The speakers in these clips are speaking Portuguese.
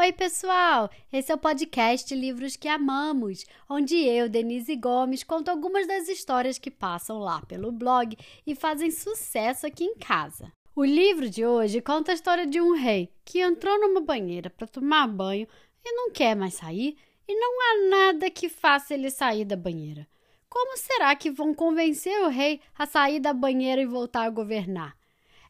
Oi, pessoal! Esse é o podcast Livros que Amamos, onde eu, Denise Gomes, conto algumas das histórias que passam lá pelo blog e fazem sucesso aqui em casa. O livro de hoje conta a história de um rei que entrou numa banheira para tomar banho e não quer mais sair, e não há nada que faça ele sair da banheira. Como será que vão convencer o rei a sair da banheira e voltar a governar?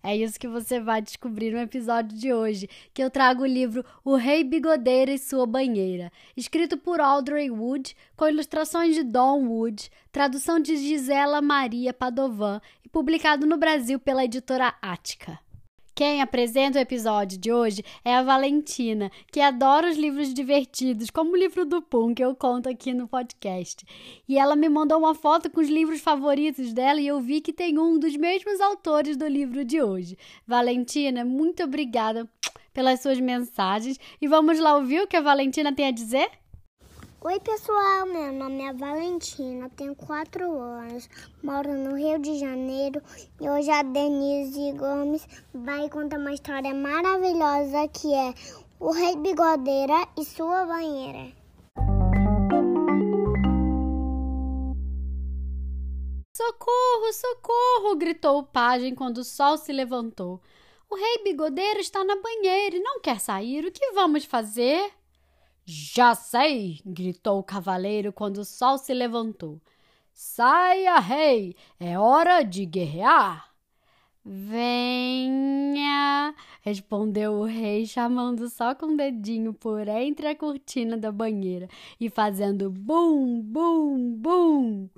É isso que você vai descobrir no episódio de hoje, que eu trago o livro O Rei Bigodeira e Sua Banheira, escrito por Audrey Wood, com ilustrações de Don Wood, tradução de Gisela Maria Padovan e publicado no Brasil pela editora Ática. Quem apresenta o episódio de hoje é a Valentina, que adora os livros divertidos, como o livro do Pum, que eu conto aqui no podcast. E ela me mandou uma foto com os livros favoritos dela e eu vi que tem um dos mesmos autores do livro de hoje. Valentina, muito obrigada pelas suas mensagens e vamos lá ouvir o que a Valentina tem a dizer? Oi, pessoal. Meu nome é Valentina, tenho 4 anos, moro no Rio de Janeiro e hoje a Denise Gomes vai contar uma história maravilhosa que é O Rei Bigodeira e Sua Banheira. Socorro, socorro! gritou o pajem quando o sol se levantou. O rei bigodeiro está na banheira e não quer sair. O que vamos fazer? Já sei! gritou o cavaleiro quando o sol se levantou. Saia, rei! É hora de guerrear! Venha! respondeu o rei, chamando só com o dedinho por entre a cortina da banheira e fazendo bum, bum, bum.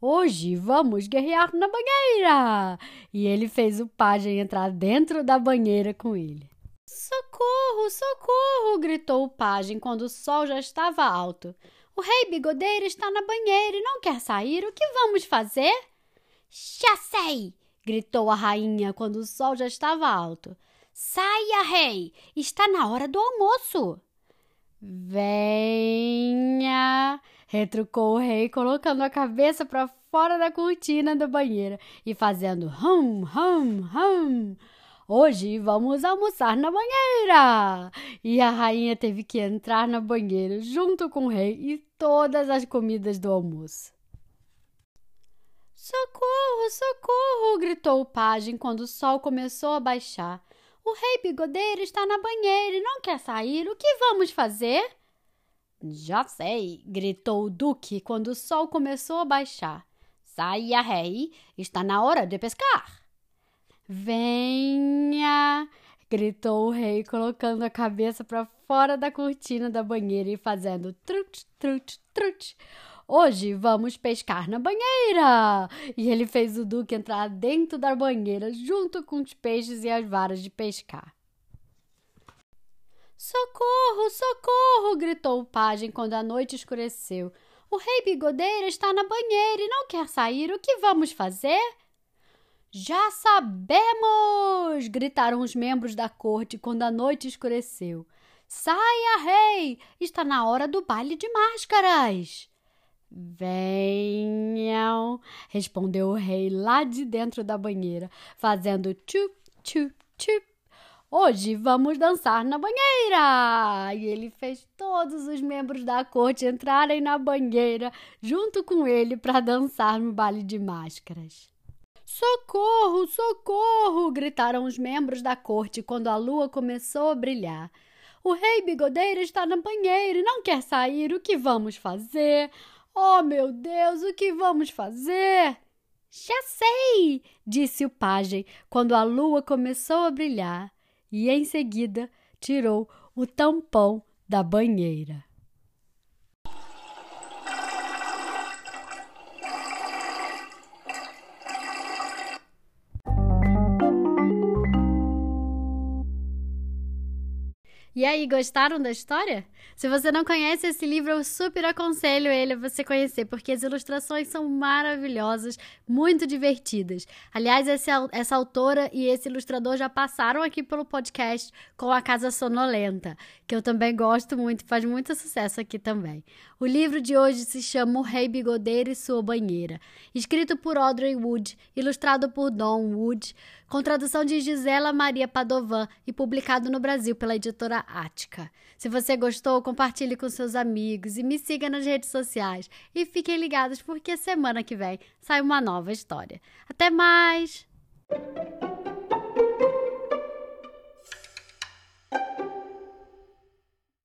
Hoje vamos guerrear na banheira! E ele fez o pajem entrar dentro da banheira com ele. Socorro, socorro! gritou o pajem quando o sol já estava alto. O rei bigodeiro está na banheira e não quer sair. O que vamos fazer? Já sei! gritou a rainha quando o sol já estava alto. Saia, rei! Está na hora do almoço. Venha! retrucou o rei, colocando a cabeça para fora da cortina da banheira e fazendo hum, hum, hum. Hoje vamos almoçar na banheira! E a rainha teve que entrar na banheira junto com o rei e todas as comidas do almoço. Socorro, socorro! gritou o pajem quando o sol começou a baixar. O rei bigodeiro está na banheira e não quer sair. O que vamos fazer? Já sei, gritou o duque quando o sol começou a baixar. Saia, rei, está na hora de pescar. Venha! Gritou o rei, colocando a cabeça para fora da cortina da banheira e fazendo trut, trut, trut. Hoje vamos pescar na banheira! E ele fez o Duque entrar dentro da banheira junto com os peixes e as varas de pescar. Socorro, socorro! gritou o pajem quando a noite escureceu. O rei bigodeiro está na banheira e não quer sair. O que vamos fazer? Já sabemos! Gritaram os membros da corte quando a noite escureceu. Saia, rei! Está na hora do baile de máscaras! Venham! respondeu o rei lá de dentro da banheira, fazendo tchup, tchup, tchup. Hoje vamos dançar na banheira! E ele fez todos os membros da corte entrarem na banheira junto com ele para dançar no baile de máscaras. Socorro, socorro! gritaram os membros da corte quando a lua começou a brilhar. O rei bigodeiro está na banheira e não quer sair. O que vamos fazer? Oh, meu Deus, o que vamos fazer? Já sei, disse o pajem quando a lua começou a brilhar e em seguida tirou o tampão da banheira. E aí, gostaram da história? Se você não conhece esse livro, eu super aconselho ele a você conhecer, porque as ilustrações são maravilhosas, muito divertidas. Aliás, esse, essa autora e esse ilustrador já passaram aqui pelo podcast com A Casa Sonolenta, que eu também gosto muito, faz muito sucesso aqui também. O livro de hoje se chama O Rei Bigodeiro e Sua Banheira, escrito por Audrey Wood, ilustrado por Don Wood, com tradução de Gisela Maria Padovan e publicado no Brasil pela editora Ática. Se você gostou, compartilhe com seus amigos e me siga nas redes sociais. E fiquem ligados porque semana que vem sai uma nova história. Até mais!